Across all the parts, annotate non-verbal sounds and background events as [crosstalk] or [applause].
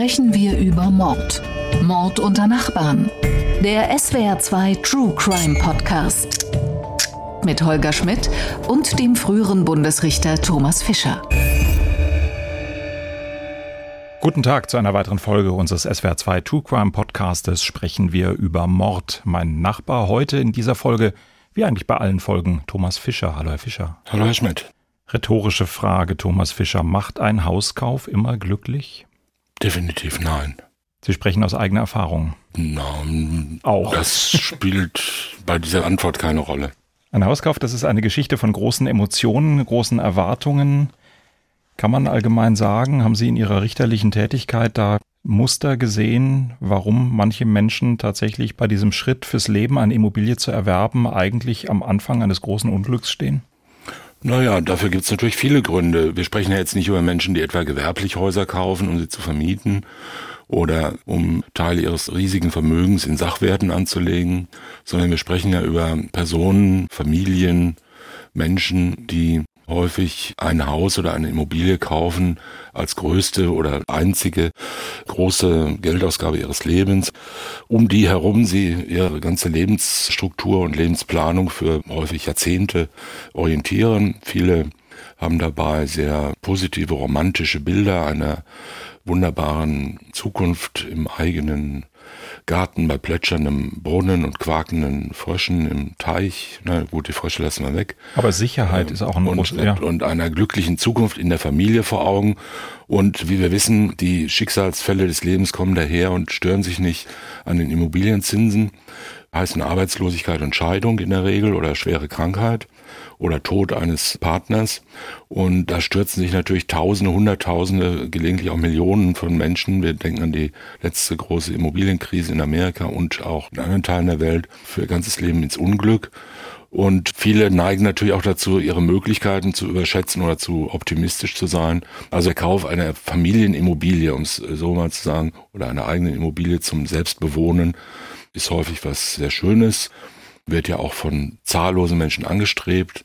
sprechen wir über Mord. Mord unter Nachbarn. Der SWR2 True Crime Podcast. Mit Holger Schmidt und dem früheren Bundesrichter Thomas Fischer. Guten Tag zu einer weiteren Folge unseres SWR2 True Crime Podcastes sprechen wir über Mord. Mein Nachbar heute in dieser Folge, wie eigentlich bei allen Folgen, Thomas Fischer. Hallo Herr Fischer. Hallo Herr Schmidt. Rhetorische Frage, Thomas Fischer. Macht ein Hauskauf immer glücklich? Definitiv nein. Sie sprechen aus eigener Erfahrung. Na, auch. Das spielt bei dieser Antwort keine Rolle. Ein Hauskauf, das ist eine Geschichte von großen Emotionen, großen Erwartungen. Kann man allgemein sagen, haben Sie in Ihrer richterlichen Tätigkeit da Muster gesehen, warum manche Menschen tatsächlich bei diesem Schritt fürs Leben eine Immobilie zu erwerben eigentlich am Anfang eines großen Unglücks stehen? Naja, dafür gibt es natürlich viele Gründe. Wir sprechen ja jetzt nicht über Menschen, die etwa gewerblich Häuser kaufen, um sie zu vermieten oder um Teile ihres riesigen Vermögens in Sachwerten anzulegen, sondern wir sprechen ja über Personen, Familien, Menschen, die häufig ein Haus oder eine Immobilie kaufen als größte oder einzige große Geldausgabe ihres Lebens, um die herum sie ihre ganze Lebensstruktur und Lebensplanung für häufig Jahrzehnte orientieren. Viele haben dabei sehr positive romantische Bilder einer wunderbaren Zukunft im eigenen Garten bei plätscherndem Brunnen und quakenden Fröschen im Teich. Na gut, die Frösche lassen wir weg. Aber Sicherheit ähm, ist auch ein und, großes, ja. und einer glücklichen Zukunft in der Familie vor Augen. Und wie wir wissen, die Schicksalsfälle des Lebens kommen daher und stören sich nicht an den Immobilienzinsen, heißen Arbeitslosigkeit und Scheidung in der Regel oder schwere Krankheit oder Tod eines Partners. Und da stürzen sich natürlich Tausende, Hunderttausende, gelegentlich auch Millionen von Menschen. Wir denken an die letzte große Immobilienkrise in Amerika und auch in anderen Teilen der Welt für ihr ganzes Leben ins Unglück. Und viele neigen natürlich auch dazu, ihre Möglichkeiten zu überschätzen oder zu optimistisch zu sein. Also der Kauf einer Familienimmobilie, um es so mal zu sagen, oder einer eigenen Immobilie zum Selbstbewohnen, ist häufig was sehr Schönes wird ja auch von zahllosen Menschen angestrebt,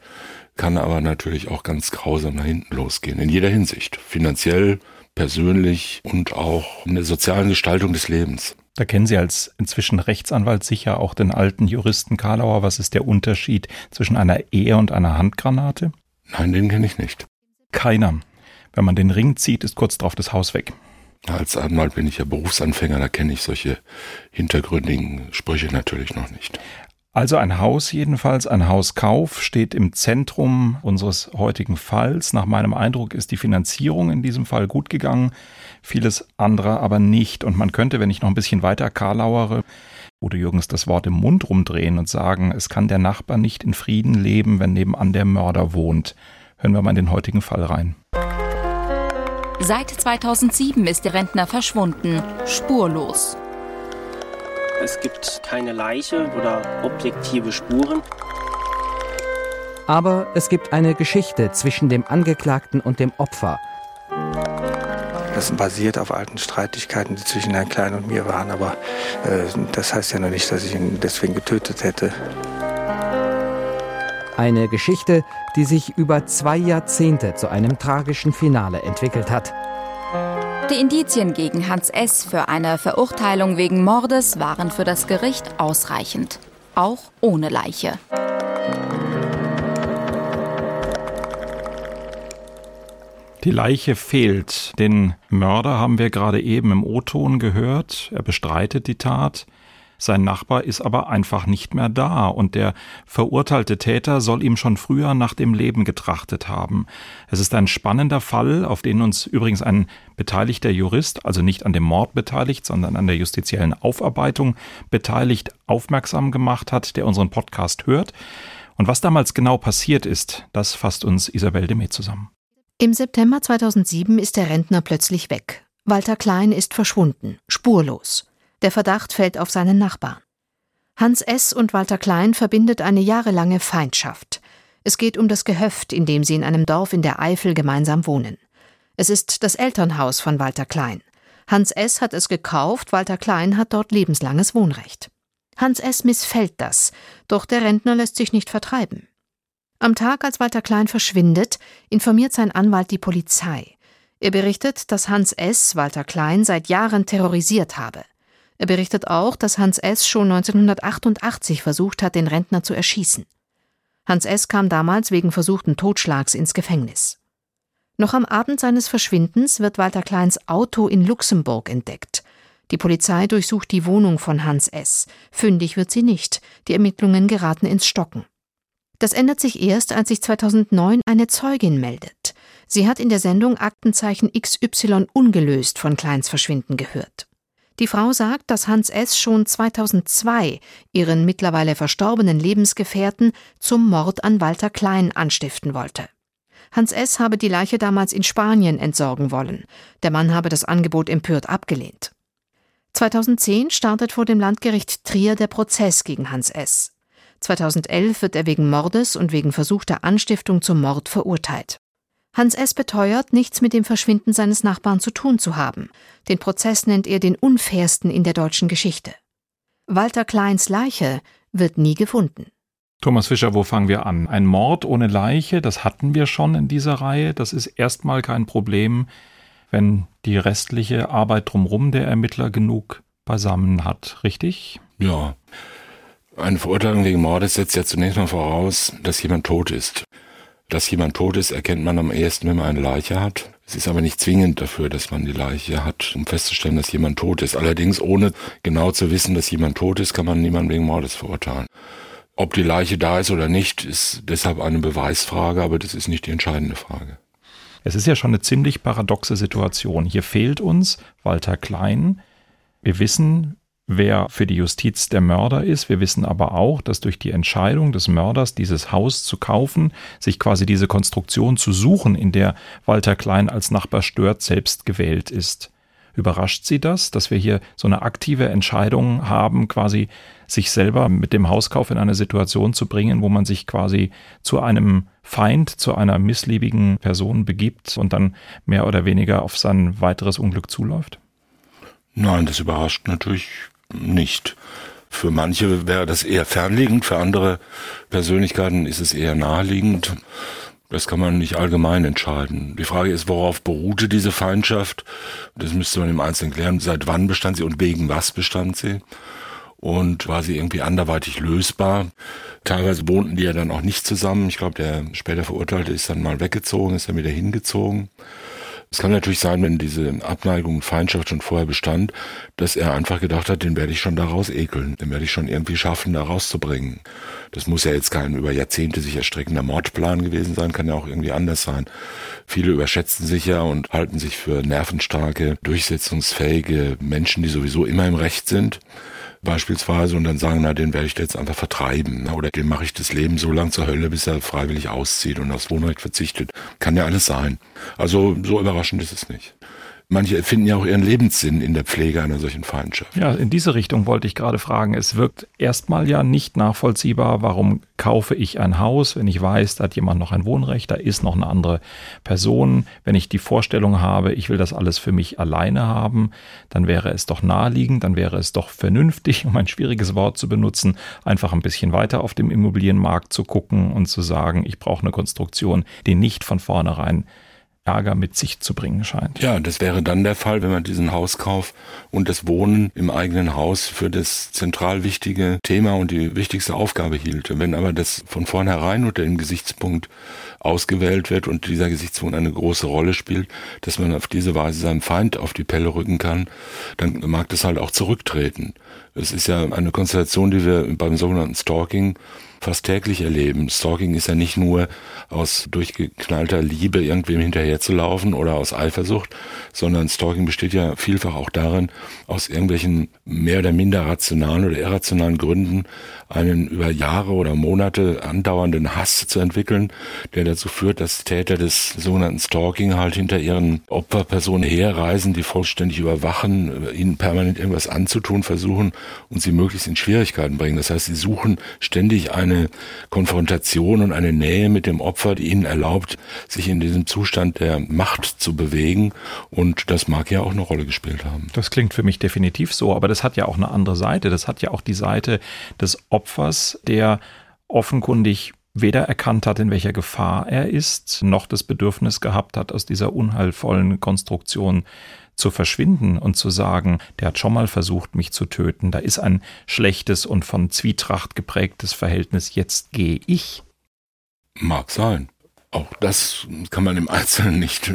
kann aber natürlich auch ganz grausam nach hinten losgehen. In jeder Hinsicht. Finanziell, persönlich und auch in der sozialen Gestaltung des Lebens. Da kennen Sie als inzwischen Rechtsanwalt sicher auch den alten Juristen Karlauer. Was ist der Unterschied zwischen einer Ehe und einer Handgranate? Nein, den kenne ich nicht. Keiner. Wenn man den Ring zieht, ist kurz darauf das Haus weg. Als Anwalt bin ich ja Berufsanfänger, da kenne ich solche hintergründigen Sprüche natürlich noch nicht. Also ein Haus jedenfalls, ein Hauskauf steht im Zentrum unseres heutigen Falls. Nach meinem Eindruck ist die Finanzierung in diesem Fall gut gegangen, vieles andere aber nicht. Und man könnte, wenn ich noch ein bisschen weiter karlauere, Udo Jürgens das Wort im Mund rumdrehen und sagen, es kann der Nachbar nicht in Frieden leben, wenn nebenan der Mörder wohnt. Hören wir mal in den heutigen Fall rein. Seit 2007 ist der Rentner verschwunden, spurlos. Es gibt keine Leiche oder objektive Spuren. Aber es gibt eine Geschichte zwischen dem Angeklagten und dem Opfer. Das basiert auf alten Streitigkeiten, die zwischen Herrn Klein und mir waren. Aber äh, das heißt ja noch nicht, dass ich ihn deswegen getötet hätte. Eine Geschichte, die sich über zwei Jahrzehnte zu einem tragischen Finale entwickelt hat. Die Indizien gegen Hans S. für eine Verurteilung wegen Mordes waren für das Gericht ausreichend, auch ohne Leiche. Die Leiche fehlt. Den Mörder haben wir gerade eben im O-Ton gehört. Er bestreitet die Tat. Sein Nachbar ist aber einfach nicht mehr da und der verurteilte Täter soll ihm schon früher nach dem Leben getrachtet haben. Es ist ein spannender Fall, auf den uns übrigens ein beteiligter Jurist, also nicht an dem Mord beteiligt, sondern an der justiziellen Aufarbeitung beteiligt, aufmerksam gemacht hat, der unseren Podcast hört. Und was damals genau passiert ist, das fasst uns Isabel Demet zusammen. Im September 2007 ist der Rentner plötzlich weg. Walter Klein ist verschwunden, spurlos. Der Verdacht fällt auf seinen Nachbarn. Hans S. und Walter Klein verbindet eine jahrelange Feindschaft. Es geht um das Gehöft, in dem sie in einem Dorf in der Eifel gemeinsam wohnen. Es ist das Elternhaus von Walter Klein. Hans S. hat es gekauft, Walter Klein hat dort lebenslanges Wohnrecht. Hans S. missfällt das, doch der Rentner lässt sich nicht vertreiben. Am Tag, als Walter Klein verschwindet, informiert sein Anwalt die Polizei. Er berichtet, dass Hans S. Walter Klein seit Jahren terrorisiert habe. Er berichtet auch, dass Hans S. schon 1988 versucht hat, den Rentner zu erschießen. Hans S. kam damals wegen versuchten Totschlags ins Gefängnis. Noch am Abend seines Verschwindens wird Walter Kleins Auto in Luxemburg entdeckt. Die Polizei durchsucht die Wohnung von Hans S. Fündig wird sie nicht. Die Ermittlungen geraten ins Stocken. Das ändert sich erst, als sich 2009 eine Zeugin meldet. Sie hat in der Sendung Aktenzeichen XY ungelöst von Kleins Verschwinden gehört. Die Frau sagt, dass Hans S. schon 2002 ihren mittlerweile verstorbenen Lebensgefährten zum Mord an Walter Klein anstiften wollte. Hans S. habe die Leiche damals in Spanien entsorgen wollen. Der Mann habe das Angebot empört abgelehnt. 2010 startet vor dem Landgericht Trier der Prozess gegen Hans S. 2011 wird er wegen Mordes und wegen versuchter Anstiftung zum Mord verurteilt. Hans S. beteuert, nichts mit dem Verschwinden seines Nachbarn zu tun zu haben. Den Prozess nennt er den unfairsten in der deutschen Geschichte. Walter Kleins Leiche wird nie gefunden. Thomas Fischer, wo fangen wir an? Ein Mord ohne Leiche, das hatten wir schon in dieser Reihe. Das ist erstmal kein Problem, wenn die restliche Arbeit drumherum der Ermittler genug beisammen hat, richtig? Ja. Eine Verurteilung wegen Mordes setzt ja zunächst mal voraus, dass jemand tot ist. Dass jemand tot ist, erkennt man am ehesten, wenn man eine Leiche hat. Es ist aber nicht zwingend dafür, dass man die Leiche hat, um festzustellen, dass jemand tot ist. Allerdings, ohne genau zu wissen, dass jemand tot ist, kann man niemanden wegen Mordes verurteilen. Ob die Leiche da ist oder nicht, ist deshalb eine Beweisfrage, aber das ist nicht die entscheidende Frage. Es ist ja schon eine ziemlich paradoxe Situation. Hier fehlt uns Walter Klein. Wir wissen, wer für die Justiz der Mörder ist. Wir wissen aber auch, dass durch die Entscheidung des Mörders, dieses Haus zu kaufen, sich quasi diese Konstruktion zu suchen, in der Walter Klein als Nachbar stört, selbst gewählt ist. Überrascht Sie das, dass wir hier so eine aktive Entscheidung haben, quasi sich selber mit dem Hauskauf in eine Situation zu bringen, wo man sich quasi zu einem Feind, zu einer missliebigen Person begibt und dann mehr oder weniger auf sein weiteres Unglück zuläuft? Nein, das überrascht natürlich nicht. Für manche wäre das eher fernliegend, für andere Persönlichkeiten ist es eher naheliegend. Das kann man nicht allgemein entscheiden. Die Frage ist, worauf beruhte diese Feindschaft? Das müsste man im Einzelnen klären. Seit wann bestand sie und wegen was bestand sie? Und war sie irgendwie anderweitig lösbar? Teilweise wohnten die ja dann auch nicht zusammen. Ich glaube, der später Verurteilte ist dann mal weggezogen, ist dann wieder hingezogen. Es kann natürlich sein, wenn diese Abneigung und Feindschaft schon vorher bestand, dass er einfach gedacht hat, den werde ich schon daraus ekeln, den werde ich schon irgendwie schaffen, da rauszubringen. Das muss ja jetzt kein über Jahrzehnte sich erstreckender Mordplan gewesen sein, kann ja auch irgendwie anders sein. Viele überschätzen sich ja und halten sich für nervenstarke, durchsetzungsfähige Menschen, die sowieso immer im Recht sind beispielsweise und dann sagen, na, den werde ich jetzt einfach vertreiben oder dem mache ich das Leben so lang zur Hölle, bis er freiwillig auszieht und aufs Wohnrecht verzichtet. Kann ja alles sein. Also so überraschend ist es nicht. Manche finden ja auch ihren Lebenssinn in der Pflege einer solchen Feindschaft. Ja, in diese Richtung wollte ich gerade fragen. Es wirkt erstmal ja nicht nachvollziehbar, warum kaufe ich ein Haus, wenn ich weiß, da hat jemand noch ein Wohnrecht, da ist noch eine andere Person. Wenn ich die Vorstellung habe, ich will das alles für mich alleine haben, dann wäre es doch naheliegend, dann wäre es doch vernünftig, [laughs] um ein schwieriges Wort zu benutzen, einfach ein bisschen weiter auf dem Immobilienmarkt zu gucken und zu sagen, ich brauche eine Konstruktion, die nicht von vornherein Ärger mit sich zu bringen scheint. Ja, das wäre dann der Fall, wenn man diesen Hauskauf und das Wohnen im eigenen Haus für das zentral wichtige Thema und die wichtigste Aufgabe hielt. Wenn aber das von vornherein unter dem Gesichtspunkt ausgewählt wird und dieser Gesichtspunkt eine große Rolle spielt, dass man auf diese Weise seinem Feind auf die Pelle rücken kann, dann mag das halt auch zurücktreten. Es ist ja eine Konstellation, die wir beim sogenannten Stalking fast täglich erleben. Stalking ist ja nicht nur aus durchgeknallter Liebe irgendwem hinterherzulaufen oder aus Eifersucht, sondern Stalking besteht ja vielfach auch darin, aus irgendwelchen mehr oder minder rationalen oder irrationalen Gründen einen über Jahre oder Monate andauernden Hass zu entwickeln, der dazu führt, dass Täter des sogenannten Stalking halt hinter ihren Opferpersonen herreisen, die vollständig überwachen, ihnen permanent irgendwas anzutun versuchen und sie möglichst in Schwierigkeiten bringen. Das heißt, sie suchen ständig eine Konfrontation und eine Nähe mit dem Opfer, die ihnen erlaubt, sich in diesem Zustand der Macht zu bewegen. Und das mag ja auch eine Rolle gespielt haben. Das klingt für mich definitiv so, aber das hat ja auch eine andere Seite. Das hat ja auch die Seite des Opfers, der offenkundig weder erkannt hat, in welcher Gefahr er ist, noch das Bedürfnis gehabt hat, aus dieser unheilvollen Konstruktion zu verschwinden und zu sagen, der hat schon mal versucht, mich zu töten, da ist ein schlechtes und von Zwietracht geprägtes Verhältnis, jetzt gehe ich. Mag sein. Auch das kann man im Einzelnen nicht,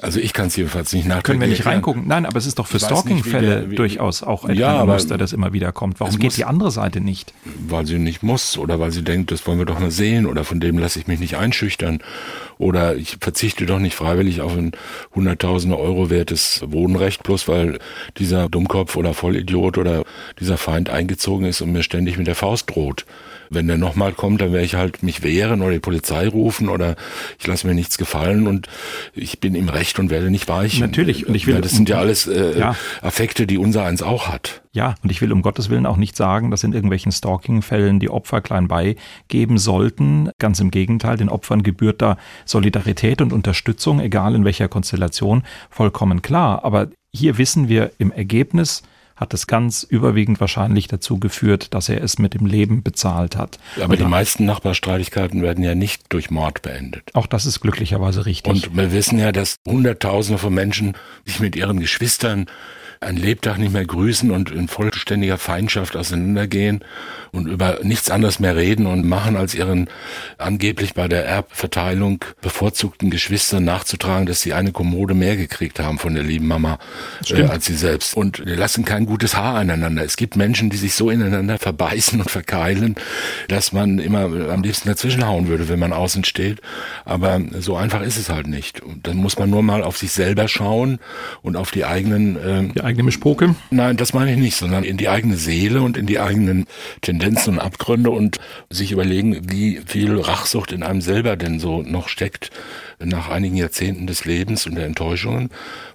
also ich kann es jedenfalls nicht nachdenken. Können wir nicht reingucken? Nein, aber es ist doch für Stalking-Fälle durchaus auch ein ja, Muster, das immer wieder kommt. Warum geht die andere Seite nicht? Weil sie nicht muss oder weil sie denkt, das wollen wir doch mal sehen oder von dem lasse ich mich nicht einschüchtern oder ich verzichte doch nicht freiwillig auf ein hunderttausende Euro wertes Wohnrecht, bloß weil dieser Dummkopf oder Vollidiot oder dieser Feind eingezogen ist und mir ständig mit der Faust droht. Wenn der nochmal kommt, dann werde ich halt mich wehren oder die Polizei rufen oder ich lasse mir nichts gefallen und ich bin im Recht und werde nicht weichen. Natürlich. Und ich will, ja, das sind ja alles äh, ja. Affekte, die unser eins auch hat. Ja, und ich will um Gottes Willen auch nicht sagen, dass in irgendwelchen Stalking-Fällen die Opfer klein beigeben sollten. Ganz im Gegenteil, den Opfern gebührt da Solidarität und Unterstützung, egal in welcher Konstellation, vollkommen klar. Aber hier wissen wir im Ergebnis, hat es ganz überwiegend wahrscheinlich dazu geführt, dass er es mit dem Leben bezahlt hat. Aber die meisten Nachbarstreitigkeiten werden ja nicht durch Mord beendet. Auch das ist glücklicherweise richtig. Und wir wissen ja, dass Hunderttausende von Menschen sich mit ihren Geschwistern ein Lebtag nicht mehr grüßen und in vollständiger Feindschaft auseinandergehen und über nichts anderes mehr reden und machen, als ihren angeblich bei der Erbverteilung bevorzugten Geschwistern nachzutragen, dass sie eine Kommode mehr gekriegt haben von der lieben Mama äh, als sie selbst. Und lassen kein gutes Haar aneinander. Es gibt Menschen, die sich so ineinander verbeißen und verkeilen, dass man immer am liebsten dazwischenhauen würde, wenn man außen steht. Aber so einfach ist es halt nicht. Und dann muss man nur mal auf sich selber schauen und auf die eigenen äh, eigene Mischpoke? Nein, das meine ich nicht, sondern in die eigene Seele und in die eigenen Tendenzen und Abgründe und sich überlegen, wie viel Rachsucht in einem selber denn so noch steckt nach einigen Jahrzehnten des Lebens und der Enttäuschungen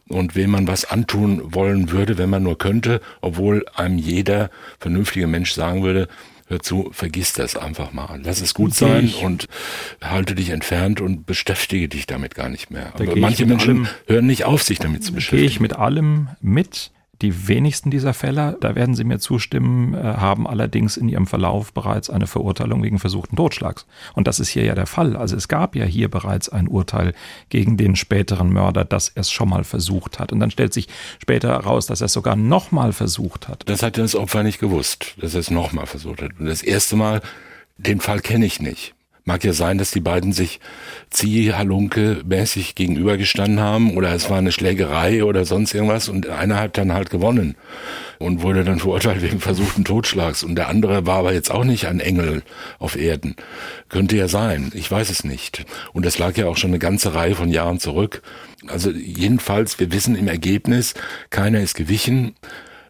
und wem man was antun wollen würde, wenn man nur könnte, obwohl einem jeder vernünftige Mensch sagen würde, hör zu, vergiss das einfach mal. Lass es gut sein ich. und halte dich entfernt und beschäftige dich damit gar nicht mehr. Da Aber manche Menschen allem, hören nicht auf, sich damit zu beschäftigen. Gehe ich mit allem mit. Die wenigsten dieser Fälle, da werden Sie mir zustimmen, äh, haben allerdings in ihrem Verlauf bereits eine Verurteilung wegen versuchten Totschlags. Und das ist hier ja der Fall. Also es gab ja hier bereits ein Urteil gegen den späteren Mörder, dass er es schon mal versucht hat. Und dann stellt sich später heraus, dass er es sogar nochmal versucht hat. Das hat das Opfer nicht gewusst, dass er es nochmal versucht hat. Und das erste Mal, den Fall kenne ich nicht. Mag ja sein, dass die beiden sich Ziehhalunke mäßig gegenübergestanden haben oder es war eine Schlägerei oder sonst irgendwas und einer hat dann halt gewonnen und wurde dann verurteilt wegen versuchten Totschlags und der andere war aber jetzt auch nicht ein Engel auf Erden. Könnte ja sein, ich weiß es nicht. Und das lag ja auch schon eine ganze Reihe von Jahren zurück. Also jedenfalls, wir wissen im Ergebnis, keiner ist gewichen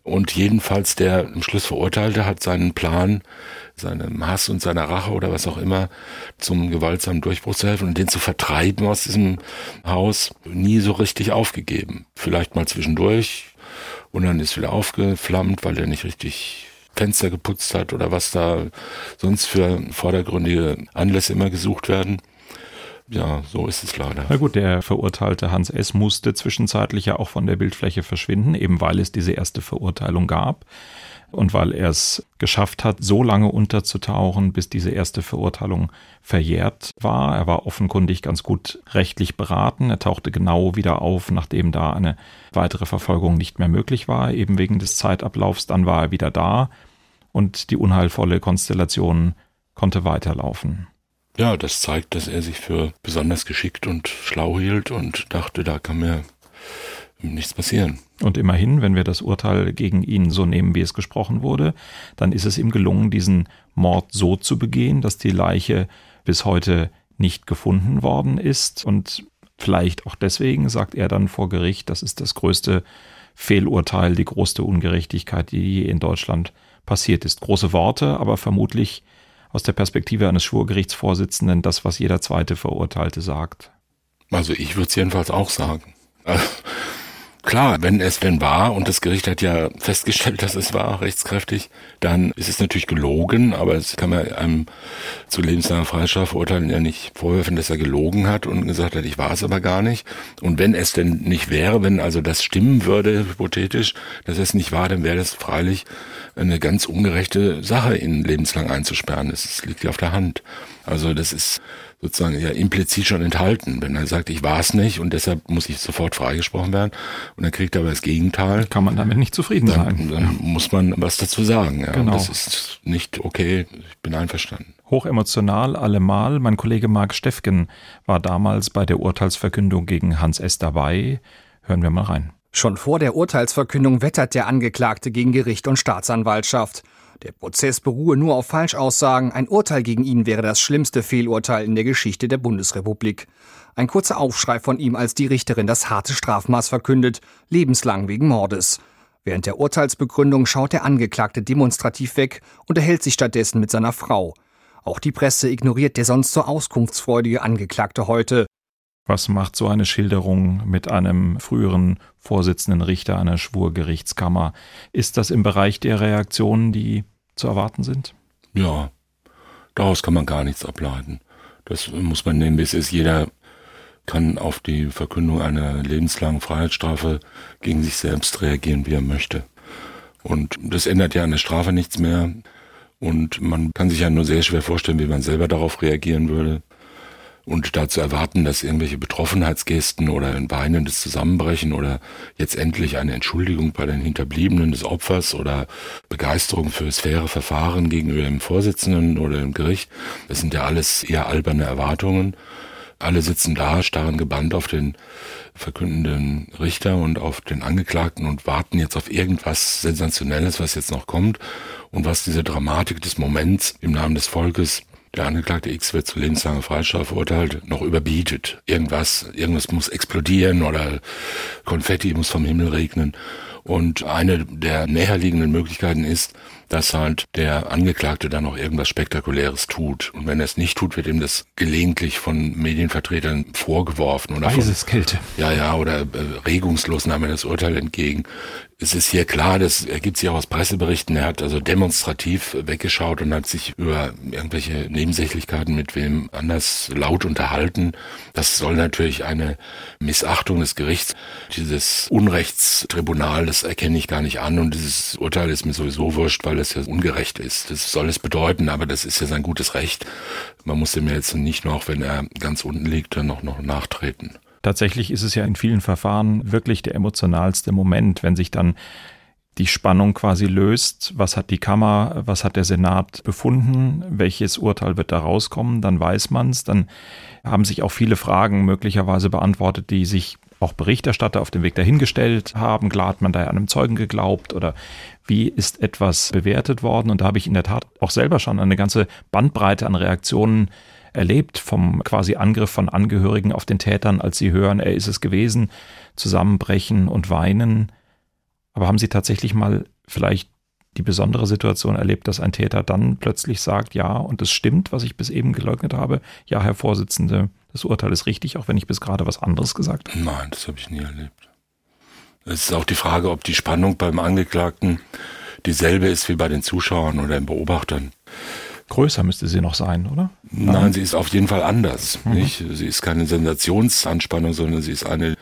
und jedenfalls der im Schluss Verurteilte hat seinen Plan seinem Hass und seiner Rache oder was auch immer zum gewaltsamen Durchbruch zu helfen und den zu vertreiben aus diesem Haus nie so richtig aufgegeben. Vielleicht mal zwischendurch und dann ist wieder aufgeflammt, weil er nicht richtig Fenster geputzt hat oder was da sonst für vordergründige Anlässe immer gesucht werden. Ja, so ist es leider. Na gut, der verurteilte Hans S. musste zwischenzeitlich ja auch von der Bildfläche verschwinden, eben weil es diese erste Verurteilung gab und weil er es geschafft hat, so lange unterzutauchen, bis diese erste Verurteilung verjährt war. Er war offenkundig ganz gut rechtlich beraten. Er tauchte genau wieder auf, nachdem da eine weitere Verfolgung nicht mehr möglich war, eben wegen des Zeitablaufs. Dann war er wieder da und die unheilvolle Konstellation konnte weiterlaufen. Ja, das zeigt, dass er sich für besonders geschickt und schlau hielt und dachte, da kann mir nichts passieren. Und immerhin, wenn wir das Urteil gegen ihn so nehmen, wie es gesprochen wurde, dann ist es ihm gelungen, diesen Mord so zu begehen, dass die Leiche bis heute nicht gefunden worden ist. Und vielleicht auch deswegen sagt er dann vor Gericht, das ist das größte Fehlurteil, die größte Ungerechtigkeit, die je in Deutschland passiert ist. Große Worte, aber vermutlich aus der Perspektive eines Schwurgerichtsvorsitzenden das, was jeder zweite Verurteilte sagt. Also ich würde es jedenfalls auch sagen. Klar, wenn es denn war, und das Gericht hat ja festgestellt, [laughs] dass es war, rechtskräftig, dann ist es natürlich gelogen, aber es kann man einem zu lebenslanger Freistrafe verurteilen ja nicht vorwerfen, dass er gelogen hat und gesagt hat, ich war es aber gar nicht. Und wenn es denn nicht wäre, wenn also das stimmen würde, hypothetisch, dass es nicht war, dann wäre das freilich eine ganz ungerechte Sache, ihn lebenslang einzusperren. Das liegt ja auf der Hand. Also das ist sozusagen ja implizit schon enthalten. Wenn er sagt, ich war es nicht und deshalb muss ich sofort freigesprochen werden und dann kriegt er aber das Gegenteil. Kann man damit nicht zufrieden dann, sein. Dann ja. muss man was dazu sagen. Ja. Genau. Das ist nicht okay. Ich bin einverstanden. Hochemotional allemal. Mein Kollege Marc Steffgen war damals bei der Urteilsverkündung gegen Hans S. dabei. Hören wir mal rein. Schon vor der Urteilsverkündung wettert der Angeklagte gegen Gericht und Staatsanwaltschaft. Der Prozess beruhe nur auf Falschaussagen. Ein Urteil gegen ihn wäre das schlimmste Fehlurteil in der Geschichte der Bundesrepublik. Ein kurzer Aufschrei von ihm, als die Richterin das harte Strafmaß verkündet, lebenslang wegen Mordes. Während der Urteilsbegründung schaut der Angeklagte demonstrativ weg und erhält sich stattdessen mit seiner Frau. Auch die Presse ignoriert der sonst so auskunftsfreudige Angeklagte heute. Was macht so eine Schilderung mit einem früheren Vorsitzenden Richter einer Schwurgerichtskammer? Ist das im Bereich der Reaktionen, die zu erwarten sind? Ja, daraus kann man gar nichts ableiten. Das muss man nehmen, wie es ist. Jeder kann auf die Verkündung einer lebenslangen Freiheitsstrafe gegen sich selbst reagieren, wie er möchte. Und das ändert ja an der Strafe nichts mehr. Und man kann sich ja nur sehr schwer vorstellen, wie man selber darauf reagieren würde und dazu erwarten, dass irgendwelche Betroffenheitsgesten oder ein weinendes Zusammenbrechen oder jetzt endlich eine Entschuldigung bei den Hinterbliebenen des Opfers oder Begeisterung für das faire Verfahren gegenüber dem Vorsitzenden oder dem Gericht, das sind ja alles eher alberne Erwartungen. Alle sitzen da, starren gebannt auf den verkündenden Richter und auf den Angeklagten und warten jetzt auf irgendwas Sensationelles, was jetzt noch kommt und was diese Dramatik des Moments im Namen des Volkes der Angeklagte X wird zu lebenslanger Freistrafe verurteilt, noch überbietet. Irgendwas, irgendwas muss explodieren oder Konfetti muss vom Himmel regnen. Und eine der näherliegenden Möglichkeiten ist, dass halt der Angeklagte dann noch irgendwas Spektakuläres tut. Und wenn er es nicht tut, wird ihm das gelegentlich von Medienvertretern vorgeworfen. Oder Eiseskälte. Ja, ja, oder äh, regungslos nahm er das Urteil entgegen. Es ist hier klar, das ergibt sich auch aus Presseberichten. Er hat also demonstrativ weggeschaut und hat sich über irgendwelche Nebensächlichkeiten mit wem anders laut unterhalten. Das soll natürlich eine Missachtung des Gerichts, dieses Unrechtstribunal, das erkenne ich gar nicht an und dieses Urteil ist mir sowieso wurscht, weil es ja ungerecht ist. Das soll es bedeuten, aber das ist ja sein gutes Recht. Man muss dem jetzt nicht noch, wenn er ganz unten liegt, dann noch, noch nachtreten. Tatsächlich ist es ja in vielen Verfahren wirklich der emotionalste Moment, wenn sich dann die Spannung quasi löst. Was hat die Kammer, was hat der Senat befunden? Welches Urteil wird da rauskommen? Dann weiß man es. Dann haben sich auch viele Fragen möglicherweise beantwortet, die sich auch Berichterstatter auf dem Weg dahingestellt haben. Klar hat man da einem Zeugen geglaubt oder wie ist etwas bewertet worden? Und da habe ich in der Tat auch selber schon eine ganze Bandbreite an Reaktionen erlebt, vom quasi Angriff von Angehörigen auf den Tätern, als sie hören, er ist es gewesen, zusammenbrechen und weinen. Aber haben Sie tatsächlich mal vielleicht die besondere Situation erlebt, dass ein Täter dann plötzlich sagt, ja, und es stimmt, was ich bis eben geleugnet habe, ja, Herr Vorsitzende, das Urteil ist richtig, auch wenn ich bis gerade was anderes gesagt habe? Nein, das habe ich nie erlebt. Es ist auch die Frage, ob die Spannung beim Angeklagten dieselbe ist wie bei den Zuschauern oder den Beobachtern. Größer müsste sie noch sein, oder? Nein, Nein sie ist auf jeden Fall anders. Mhm. Nicht? Sie ist keine Sensationsanspannung, sondern sie ist eine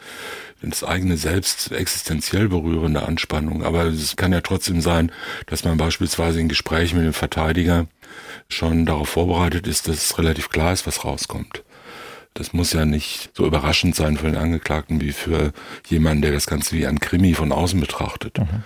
das eigene Selbst existenziell berührende Anspannung. Aber es kann ja trotzdem sein, dass man beispielsweise in Gesprächen mit dem Verteidiger schon darauf vorbereitet ist, dass es relativ klar ist, was rauskommt. Das muss ja nicht so überraschend sein für den Angeklagten wie für jemanden, der das Ganze wie ein Krimi von außen betrachtet. Mhm.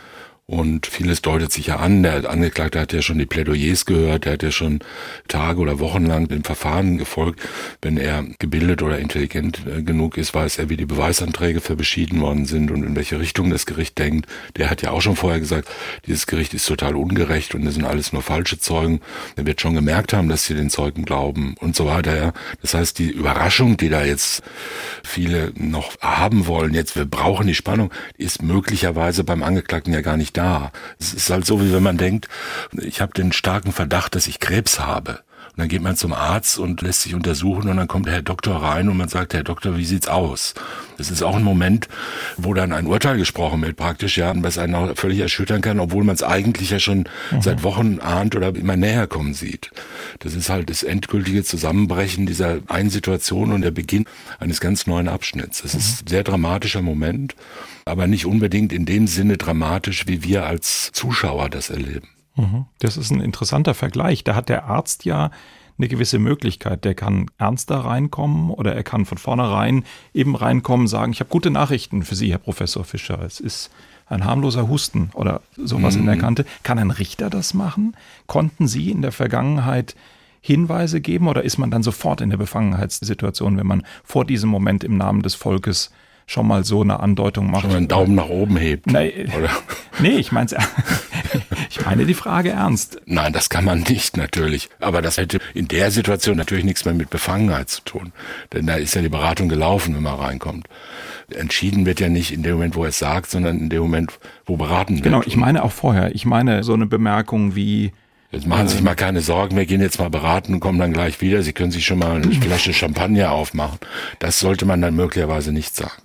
Und vieles deutet sich ja an. Der Angeklagte hat ja schon die Plädoyers gehört, der hat ja schon Tage oder Wochen lang dem Verfahren gefolgt. Wenn er gebildet oder intelligent äh, genug ist, weiß er, wie die Beweisanträge für beschieden worden sind und in welche Richtung das Gericht denkt. Der hat ja auch schon vorher gesagt, dieses Gericht ist total ungerecht und das sind alles nur falsche Zeugen. Er wird schon gemerkt haben, dass sie den Zeugen glauben und so weiter. Das heißt, die Überraschung, die da jetzt viele noch haben wollen, jetzt wir brauchen die Spannung, ist möglicherweise beim Angeklagten ja gar nicht da. Es ist halt so, wie wenn man denkt, ich habe den starken Verdacht, dass ich Krebs habe. Dann geht man zum Arzt und lässt sich untersuchen und dann kommt der Herr Doktor rein und man sagt, Herr Doktor, wie sieht's aus? Das ist auch ein Moment, wo dann ein Urteil gesprochen wird, praktisch, ja, was einen auch völlig erschüttern kann, obwohl man es eigentlich ja schon mhm. seit Wochen ahnt oder immer näher kommen sieht. Das ist halt das endgültige Zusammenbrechen dieser einen Situation und der Beginn eines ganz neuen Abschnitts. Das ist ein sehr dramatischer Moment, aber nicht unbedingt in dem Sinne dramatisch, wie wir als Zuschauer das erleben. Mhm. Das ist ein interessanter Vergleich. Da hat der Arzt ja eine gewisse Möglichkeit. Der kann ernster reinkommen oder er kann von vornherein eben reinkommen, sagen, ich habe gute Nachrichten für Sie, Herr Professor Fischer. Es ist ein harmloser Husten oder sowas mhm. in der mhm. Kante. Kann ein Richter das machen? Konnten Sie in der Vergangenheit Hinweise geben oder ist man dann sofort in der Befangenheitssituation, wenn man vor diesem Moment im Namen des Volkes schon mal so eine Andeutung macht. Schon einen Daumen nach oben hebt. Nee, oder? [laughs] nee ich meine [laughs] ich meine die Frage ernst. Nein, das kann man nicht natürlich. Aber das hätte in der Situation natürlich nichts mehr mit Befangenheit zu tun. Denn da ist ja die Beratung gelaufen, wenn man reinkommt. Entschieden wird ja nicht in dem Moment, wo er es sagt, sondern in dem Moment, wo beraten wird. Genau, ich meine auch vorher. Ich meine so eine Bemerkung wie, Jetzt machen Sie sich mal keine Sorgen, wir gehen jetzt mal beraten und kommen dann gleich wieder. Sie können sich schon mal eine Flasche Champagner aufmachen. Das sollte man dann möglicherweise nicht sagen.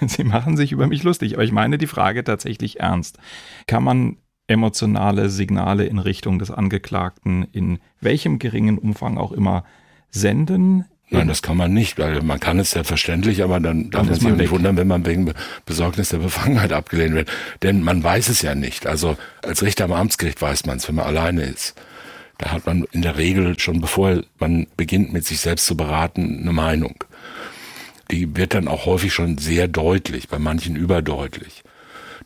[laughs] Sie machen sich über mich lustig, aber ich meine die Frage tatsächlich ernst. Kann man emotionale Signale in Richtung des Angeklagten in welchem geringen Umfang auch immer senden, Nein, das kann man nicht, weil man kann es selbstverständlich, aber dann darf man sich nicht wundern, wenn man wegen Besorgnis der Befangenheit abgelehnt wird. Denn man weiß es ja nicht. Also als Richter am Amtsgericht weiß man es, wenn man alleine ist. Da hat man in der Regel schon bevor man beginnt, mit sich selbst zu beraten, eine Meinung. Die wird dann auch häufig schon sehr deutlich, bei manchen überdeutlich.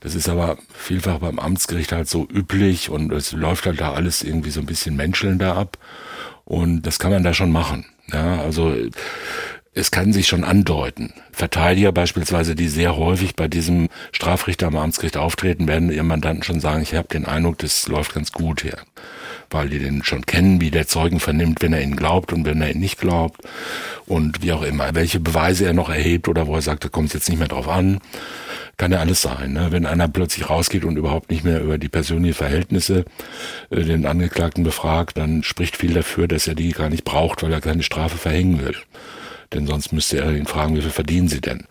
Das ist aber vielfach beim Amtsgericht halt so üblich und es läuft halt da alles irgendwie so ein bisschen menschelnder ab. Und das kann man da schon machen. Ja, also es kann sich schon andeuten. Verteidiger beispielsweise, die sehr häufig bei diesem Strafrichter am Amtsgericht auftreten, werden ihrem Mandanten schon sagen, ich habe den Eindruck, das läuft ganz gut hier. Weil die den schon kennen, wie der Zeugen vernimmt, wenn er ihn glaubt und wenn er ihn nicht glaubt. Und wie auch immer, welche Beweise er noch erhebt oder wo er sagt, da kommt es jetzt nicht mehr drauf an. Kann ja alles sein. Ne? Wenn einer plötzlich rausgeht und überhaupt nicht mehr über die persönlichen Verhältnisse äh, den Angeklagten befragt, dann spricht viel dafür, dass er die gar nicht braucht, weil er keine Strafe verhängen will. Denn sonst müsste er ihn fragen, wie viel verdienen sie denn?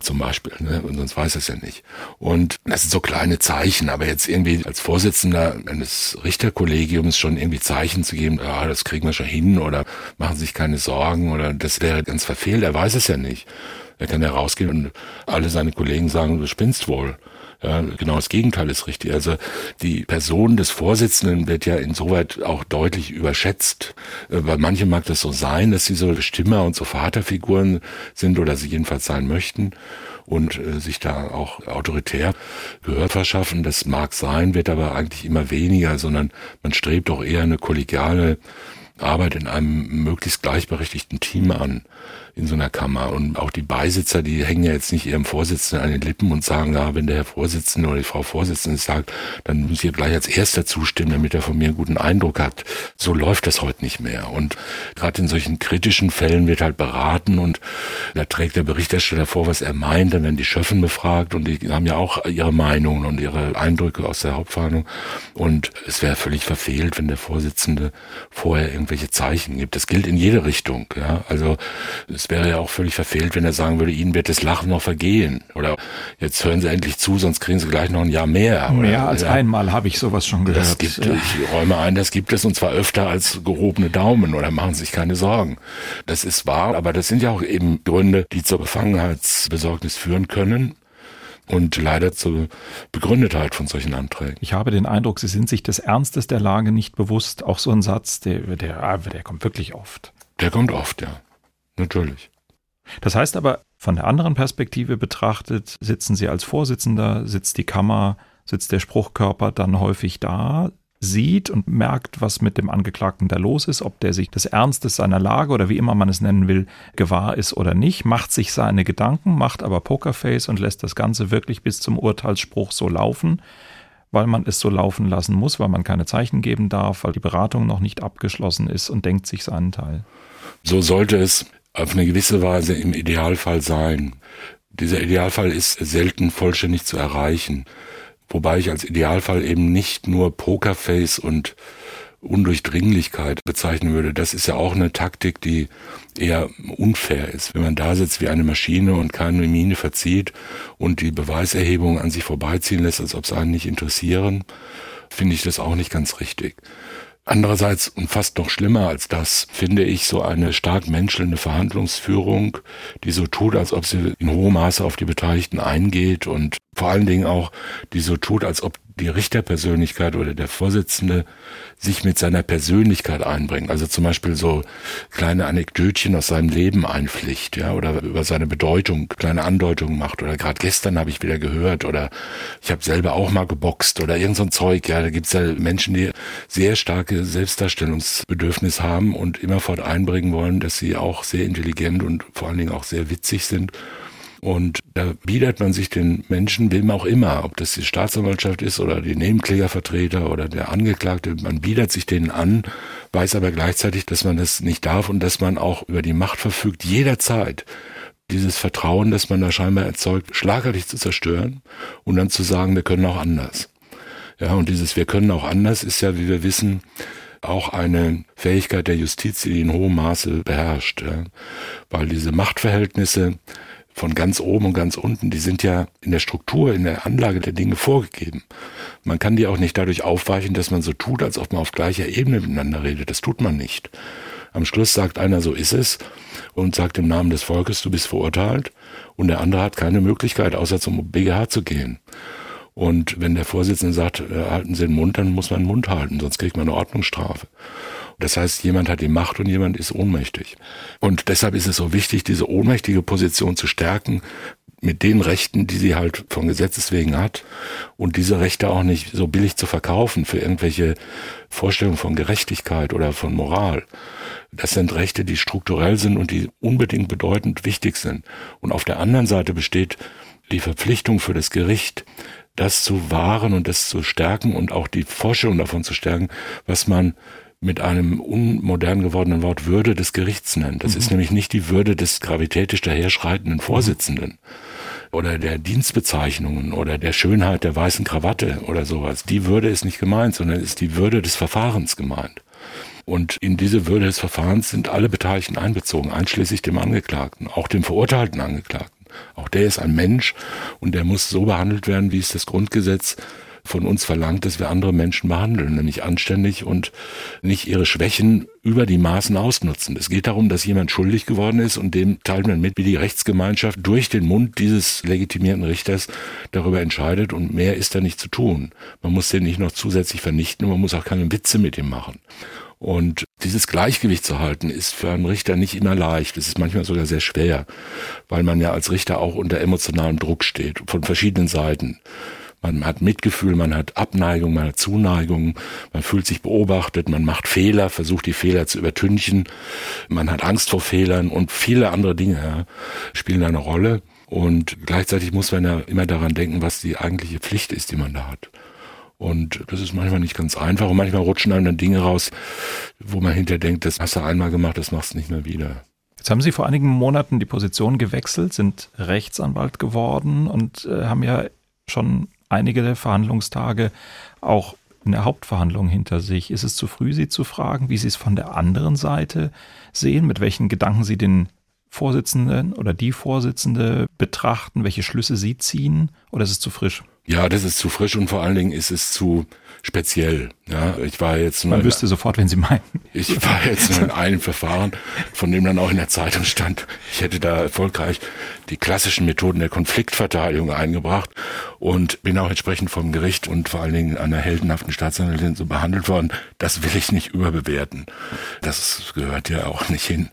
Zum Beispiel, ne? Und sonst weiß er es ja nicht. Und das sind so kleine Zeichen, aber jetzt irgendwie als Vorsitzender eines Richterkollegiums schon irgendwie Zeichen zu geben, ja, das kriegen wir schon hin oder machen sich keine Sorgen oder das wäre ganz verfehlt, er weiß es ja nicht. Er kann ja rausgehen und alle seine Kollegen sagen, du spinnst wohl. Ja, genau das Gegenteil ist richtig. Also die Person des Vorsitzenden wird ja insoweit auch deutlich überschätzt. Äh, bei manchen mag das so sein, dass sie so Stimmer und so Vaterfiguren sind oder sie jedenfalls sein möchten und äh, sich da auch autoritär Gehör verschaffen. Das mag sein, wird aber eigentlich immer weniger, sondern man strebt auch eher eine kollegiale Arbeit in einem möglichst gleichberechtigten Team an in so einer Kammer. Und auch die Beisitzer, die hängen ja jetzt nicht ihrem Vorsitzenden an den Lippen und sagen, ja, wenn der Herr Vorsitzende oder die Frau Vorsitzende sagt, dann muss ich gleich als Erster zustimmen, damit er von mir einen guten Eindruck hat. So läuft das heute nicht mehr. Und gerade in solchen kritischen Fällen wird halt beraten und da trägt der Berichterstatter vor, was er meint. Dann werden die Schöffen befragt und die haben ja auch ihre Meinungen und ihre Eindrücke aus der Hauptverhandlung. Und es wäre völlig verfehlt, wenn der Vorsitzende vorher irgendwelche Zeichen gibt. Das gilt in jede Richtung. Ja, also es wäre ja auch völlig verfehlt, wenn er sagen würde, Ihnen wird das Lachen noch vergehen. Oder jetzt hören Sie endlich zu, sonst kriegen Sie gleich noch ein Jahr mehr. Mehr als ja. einmal habe ich sowas schon gehört. Das gibt, ja. Ich räume ein, das gibt es und zwar öfter als gehobene Daumen oder machen Sie sich keine Sorgen. Das ist wahr, aber das sind ja auch eben Gründe, die zur Befangenheitsbesorgnis führen können und leider zur Begründetheit von solchen Anträgen. Ich habe den Eindruck, Sie sind sich des Ernstes der Lage nicht bewusst. Auch so ein Satz, der, der, der kommt wirklich oft. Der kommt oft, ja. Natürlich. Das heißt aber, von der anderen Perspektive betrachtet, sitzen Sie als Vorsitzender, sitzt die Kammer, sitzt der Spruchkörper dann häufig da, sieht und merkt, was mit dem Angeklagten da los ist, ob der sich des Ernstes seiner Lage oder wie immer man es nennen will, gewahr ist oder nicht, macht sich seine Gedanken, macht aber Pokerface und lässt das Ganze wirklich bis zum Urteilsspruch so laufen, weil man es so laufen lassen muss, weil man keine Zeichen geben darf, weil die Beratung noch nicht abgeschlossen ist und denkt sich seinen Teil. So sollte es auf eine gewisse Weise im Idealfall sein. Dieser Idealfall ist selten vollständig zu erreichen. Wobei ich als Idealfall eben nicht nur Pokerface und Undurchdringlichkeit bezeichnen würde. Das ist ja auch eine Taktik, die eher unfair ist. Wenn man da sitzt wie eine Maschine und keine Mine verzieht und die Beweiserhebung an sich vorbeiziehen lässt, als ob es einen nicht interessieren, finde ich das auch nicht ganz richtig. Andererseits und fast noch schlimmer als das finde ich so eine stark menschelnde Verhandlungsführung, die so tut, als ob sie in hohem Maße auf die Beteiligten eingeht und vor allen Dingen auch, die so tut, als ob die Richterpersönlichkeit oder der Vorsitzende sich mit seiner Persönlichkeit einbringt. Also zum Beispiel so kleine Anekdötchen aus seinem Leben einpflicht, ja, oder über seine Bedeutung kleine Andeutungen macht. Oder gerade gestern habe ich wieder gehört oder ich habe selber auch mal geboxt oder irgend so ein Zeug. Ja, da gibt's ja Menschen, die sehr starke Selbstdarstellungsbedürfnis haben und immerfort einbringen wollen, dass sie auch sehr intelligent und vor allen Dingen auch sehr witzig sind und da biedert man sich den Menschen, wem auch immer, ob das die Staatsanwaltschaft ist oder die Nebenklägervertreter oder der Angeklagte, man biedert sich denen an, weiß aber gleichzeitig, dass man das nicht darf und dass man auch über die Macht verfügt, jederzeit dieses Vertrauen, das man da scheinbar erzeugt, schlagartig zu zerstören und dann zu sagen, wir können auch anders. Ja, und dieses Wir können auch anders ist ja, wie wir wissen, auch eine Fähigkeit der Justiz, die in hohem Maße beherrscht. Ja. Weil diese Machtverhältnisse von ganz oben und ganz unten, die sind ja in der Struktur, in der Anlage der Dinge vorgegeben. Man kann die auch nicht dadurch aufweichen, dass man so tut, als ob man auf gleicher Ebene miteinander redet. Das tut man nicht. Am Schluss sagt einer, so ist es, und sagt im Namen des Volkes, du bist verurteilt, und der andere hat keine Möglichkeit, außer zum BGH zu gehen. Und wenn der Vorsitzende sagt, äh, halten Sie den Mund, dann muss man den Mund halten, sonst kriegt man eine Ordnungsstrafe. Das heißt, jemand hat die Macht und jemand ist ohnmächtig. Und deshalb ist es so wichtig, diese ohnmächtige Position zu stärken mit den Rechten, die sie halt von Gesetzes wegen hat und diese Rechte auch nicht so billig zu verkaufen für irgendwelche Vorstellungen von Gerechtigkeit oder von Moral. Das sind Rechte, die strukturell sind und die unbedingt bedeutend wichtig sind. Und auf der anderen Seite besteht die Verpflichtung für das Gericht, das zu wahren und das zu stärken und auch die Vorstellung davon zu stärken, was man mit einem unmodern gewordenen Wort Würde des Gerichts nennt. Das mhm. ist nämlich nicht die Würde des gravitätisch daherschreitenden Vorsitzenden oder der Dienstbezeichnungen oder der Schönheit der weißen Krawatte oder sowas. Die Würde ist nicht gemeint, sondern ist die Würde des Verfahrens gemeint. Und in diese Würde des Verfahrens sind alle Beteiligten einbezogen, einschließlich dem Angeklagten, auch dem verurteilten Angeklagten. Auch der ist ein Mensch und der muss so behandelt werden, wie es das Grundgesetz von uns verlangt, dass wir andere Menschen behandeln, nämlich anständig und nicht ihre Schwächen über die Maßen ausnutzen. Es geht darum, dass jemand schuldig geworden ist und dem teilt man mit, wie die Rechtsgemeinschaft durch den Mund dieses legitimierten Richters darüber entscheidet und mehr ist da nicht zu tun. Man muss den nicht noch zusätzlich vernichten und man muss auch keine Witze mit ihm machen. Und dieses Gleichgewicht zu halten, ist für einen Richter nicht immer leicht. Es ist manchmal sogar sehr schwer, weil man ja als Richter auch unter emotionalem Druck steht, von verschiedenen Seiten. Man hat Mitgefühl, man hat Abneigung, man hat Zuneigung, man fühlt sich beobachtet, man macht Fehler, versucht die Fehler zu übertünchen, man hat Angst vor Fehlern und viele andere Dinge ja, spielen eine Rolle. Und gleichzeitig muss man ja immer daran denken, was die eigentliche Pflicht ist, die man da hat. Und das ist manchmal nicht ganz einfach und manchmal rutschen einem dann Dinge raus, wo man hinterher denkt, das hast du einmal gemacht, das machst du nicht mehr wieder. Jetzt haben Sie vor einigen Monaten die Position gewechselt, sind Rechtsanwalt geworden und äh, haben ja schon einige der Verhandlungstage auch in der Hauptverhandlung hinter sich. Ist es zu früh, Sie zu fragen, wie Sie es von der anderen Seite sehen, mit welchen Gedanken Sie den Vorsitzenden oder die Vorsitzende betrachten, welche Schlüsse Sie ziehen, oder ist es zu frisch? Ja, das ist zu frisch und vor allen Dingen ist es zu speziell. Ja, ich war jetzt nur Man wüsste sofort, wenn Sie meinen. Ich war jetzt in einem Verfahren, von dem dann auch in der Zeitung stand, ich hätte da erfolgreich die klassischen Methoden der Konfliktverteidigung eingebracht und bin auch entsprechend vom Gericht und vor allen Dingen einer heldenhaften Staatsanwältin so behandelt worden. Das will ich nicht überbewerten. Das gehört ja auch nicht hin.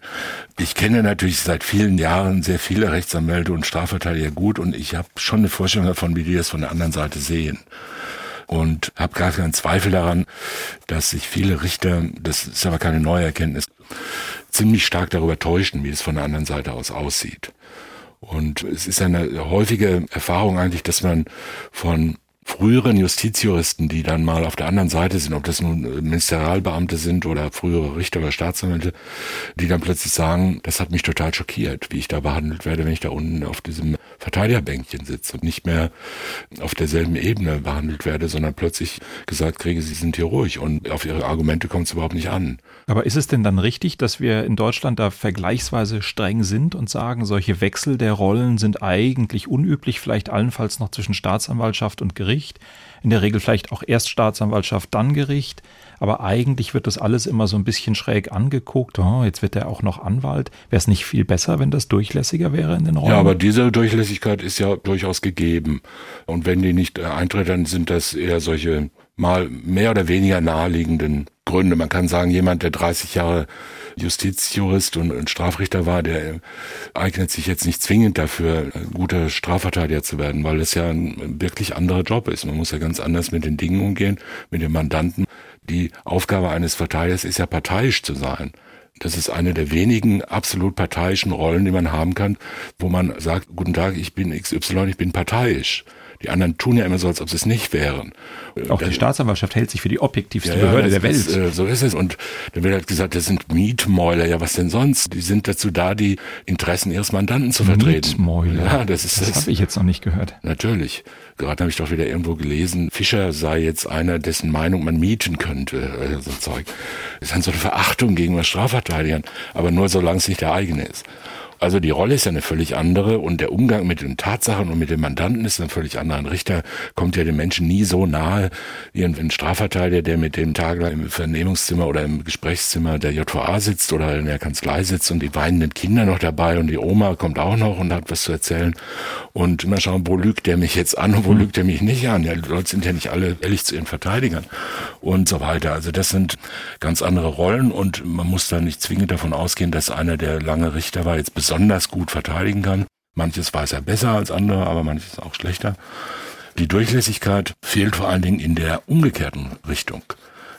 Ich kenne natürlich seit vielen Jahren sehr viele Rechtsanwälte und Strafverteidiger gut und ich habe schon eine Vorstellung davon, wie die das von der anderen Seite sehen und habe gar keinen Zweifel daran, dass sich viele Richter, das ist aber keine neue Erkenntnis, ziemlich stark darüber täuschen, wie es von der anderen Seite aus aussieht. Und es ist eine häufige Erfahrung eigentlich, dass man von früheren Justizjuristen, die dann mal auf der anderen Seite sind, ob das nun Ministerialbeamte sind oder frühere Richter oder Staatsanwälte, die dann plötzlich sagen, das hat mich total schockiert, wie ich da behandelt werde, wenn ich da unten auf diesem Verteidigerbänkchen sitze und nicht mehr auf derselben Ebene behandelt werde, sondern plötzlich gesagt kriege, sie sind hier ruhig und auf ihre Argumente kommt es überhaupt nicht an. Aber ist es denn dann richtig, dass wir in Deutschland da vergleichsweise streng sind und sagen, solche Wechsel der Rollen sind eigentlich unüblich, vielleicht allenfalls noch zwischen Staatsanwaltschaft und Gericht? In der Regel vielleicht auch erst Staatsanwaltschaft, dann Gericht. Aber eigentlich wird das alles immer so ein bisschen schräg angeguckt. Oh, jetzt wird er auch noch Anwalt. Wäre es nicht viel besser, wenn das durchlässiger wäre in den Rollen? Ja, aber diese Durchlässigkeit ist ja durchaus gegeben. Und wenn die nicht eintritt, dann sind das eher solche mal mehr oder weniger naheliegenden Gründe. Man kann sagen, jemand, der 30 Jahre Justizjurist und Strafrichter war, der eignet sich jetzt nicht zwingend dafür, ein guter Strafverteidiger zu werden, weil es ja ein wirklich anderer Job ist. Man muss ja ganz anders mit den Dingen umgehen, mit den Mandanten. Die Aufgabe eines Verteidigers ist ja parteiisch zu sein. Das ist eine der wenigen absolut parteiischen Rollen, die man haben kann, wo man sagt, guten Tag, ich bin XY, ich bin parteiisch. Die anderen tun ja immer so, als ob sie es nicht wären. Auch die Staatsanwaltschaft hält sich für die objektivste ja, Behörde der Welt. Ist, äh, so ist es. Und dann wird halt gesagt, das sind Mietmäuler. Ja, was denn sonst? Die sind dazu da, die Interessen ihres Mandanten zu vertreten. Mietmäuler. Ja, das ist das. Das habe ich jetzt noch nicht gehört. Natürlich. Gerade habe ich doch wieder irgendwo gelesen, Fischer sei jetzt einer, dessen Meinung man mieten könnte. Äh, so Zeug. Das ist dann so eine Verachtung gegenüber Strafverteidigern. Aber nur solange es nicht der eigene ist. Also die Rolle ist ja eine völlig andere und der Umgang mit den Tatsachen und mit dem Mandanten ist ein völlig anderer. Ein Richter kommt ja dem Menschen nie so nahe wie ein Strafverteidiger, der mit dem tagelang im Vernehmungszimmer oder im Gesprächszimmer der JVA sitzt oder in der Kanzlei sitzt und die weinenden Kinder noch dabei und die Oma kommt auch noch und hat was zu erzählen. Und immer schauen, wo lügt der mich jetzt an und wo hm. lügt er mich nicht an? Ja, die Leute sind ja nicht alle ehrlich zu ihren Verteidigern und so weiter. Also das sind ganz andere Rollen und man muss da nicht zwingend davon ausgehen, dass einer, der lange Richter war, jetzt besonders gut verteidigen kann. Manches weiß er besser als andere, aber manches auch schlechter. Die Durchlässigkeit fehlt vor allen Dingen in der umgekehrten Richtung.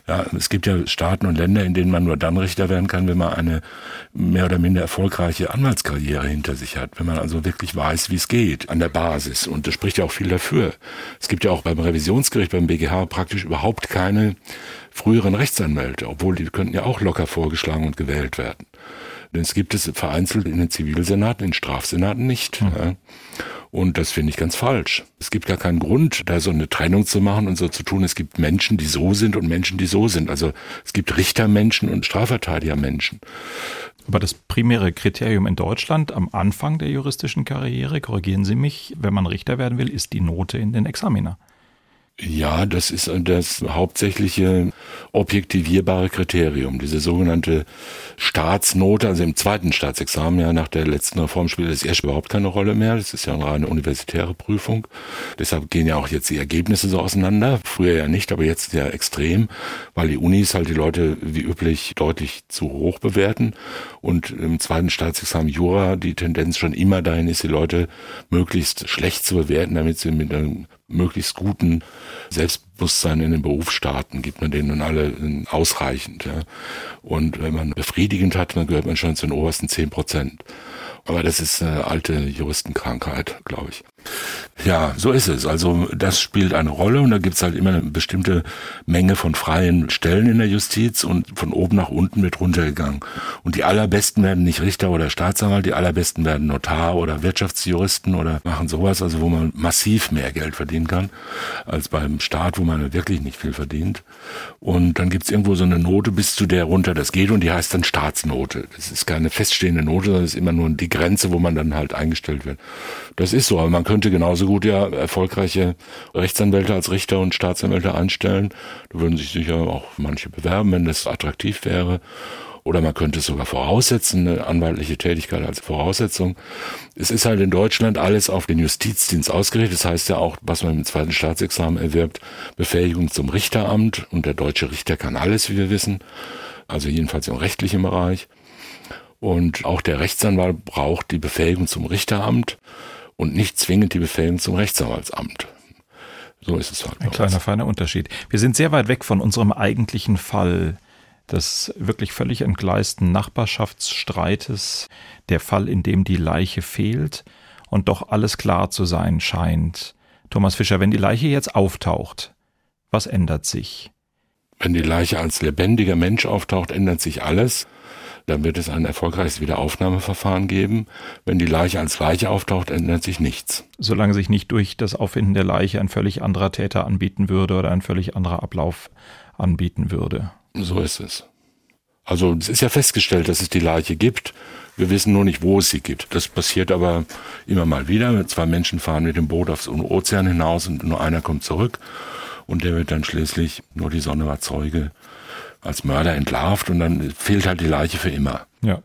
Ja, es gibt ja Staaten und Länder, in denen man nur dann Richter werden kann, wenn man eine mehr oder minder erfolgreiche Anwaltskarriere hinter sich hat, wenn man also wirklich weiß, wie es geht an der Basis. Und das spricht ja auch viel dafür. Es gibt ja auch beim Revisionsgericht, beim BGH praktisch überhaupt keine früheren Rechtsanwälte, obwohl die könnten ja auch locker vorgeschlagen und gewählt werden. Denn es gibt es vereinzelt in den Zivilsenaten, in Strafsenaten nicht. Mhm. Ja. Und das finde ich ganz falsch. Es gibt gar keinen Grund, da so eine Trennung zu machen und so zu tun. Es gibt Menschen, die so sind und Menschen, die so sind. Also es gibt Richtermenschen und Strafverteidigermenschen. Aber das primäre Kriterium in Deutschland am Anfang der juristischen Karriere, korrigieren Sie mich, wenn man Richter werden will, ist die Note in den Examiner. Ja, das ist das hauptsächliche objektivierbare Kriterium, diese sogenannte Staatsnote, also im zweiten Staatsexamen, ja nach der letzten Reform spielt das erst überhaupt keine Rolle mehr. Das ist ja eine reine universitäre Prüfung. Deshalb gehen ja auch jetzt die Ergebnisse so auseinander. Früher ja nicht, aber jetzt ja extrem, weil die Unis halt die Leute wie üblich deutlich zu hoch bewerten. Und im zweiten Staatsexamen Jura die Tendenz schon immer dahin ist, die Leute möglichst schlecht zu bewerten, damit sie mit einem möglichst guten Selbstbewusstsein in den Beruf starten, gibt man denen alle ausreichend. Ja. Und wenn man befriedigend hat, dann gehört man schon zu den obersten zehn Prozent. Aber das ist eine alte Juristenkrankheit, glaube ich. Ja, so ist es. Also das spielt eine Rolle und da gibt's halt immer eine bestimmte Menge von freien Stellen in der Justiz und von oben nach unten wird runtergegangen. Und die allerbesten werden nicht Richter oder Staatsanwalt, die allerbesten werden Notar oder Wirtschaftsjuristen oder machen sowas, also wo man massiv mehr Geld verdienen kann als beim Staat, wo man wirklich nicht viel verdient. Und dann gibt's irgendwo so eine Note, bis zu der runter das geht und die heißt dann Staatsnote. Das ist keine feststehende Note, sondern ist immer nur die Grenze, wo man dann halt eingestellt wird. Das ist so, aber man könnte genauso gut ja erfolgreiche Rechtsanwälte als Richter und Staatsanwälte einstellen. Da würden sich sicher auch manche bewerben, wenn das attraktiv wäre. Oder man könnte es sogar voraussetzen, eine anwaltliche Tätigkeit als Voraussetzung. Es ist halt in Deutschland alles auf den Justizdienst ausgerichtet. Das heißt ja auch, was man im zweiten Staatsexamen erwirbt, Befähigung zum Richteramt. Und der deutsche Richter kann alles, wie wir wissen. Also jedenfalls im rechtlichen Bereich. Und auch der Rechtsanwalt braucht die Befähigung zum Richteramt und nicht zwingend die Befähigung zum Rechtsanwaltsamt. So ist es halt. Ein kleiner feiner Unterschied. Wir sind sehr weit weg von unserem eigentlichen Fall des wirklich völlig entgleisten Nachbarschaftsstreites, der Fall, in dem die Leiche fehlt und doch alles klar zu sein scheint. Thomas Fischer, wenn die Leiche jetzt auftaucht, was ändert sich? Wenn die Leiche als lebendiger Mensch auftaucht, ändert sich alles. Dann wird es ein erfolgreiches Wiederaufnahmeverfahren geben. Wenn die Leiche als Leiche auftaucht, ändert sich nichts. Solange sich nicht durch das Auffinden der Leiche ein völlig anderer Täter anbieten würde oder ein völlig anderer Ablauf anbieten würde. So ist es. Also es ist ja festgestellt, dass es die Leiche gibt. Wir wissen nur nicht, wo es sie gibt. Das passiert aber immer mal wieder. Zwei Menschen fahren mit dem Boot aufs Ozean hinaus und nur einer kommt zurück. Und der wird dann schließlich, nur die Sonne war Zeuge, als Mörder entlarvt und dann fehlt halt die Leiche für immer. Ja.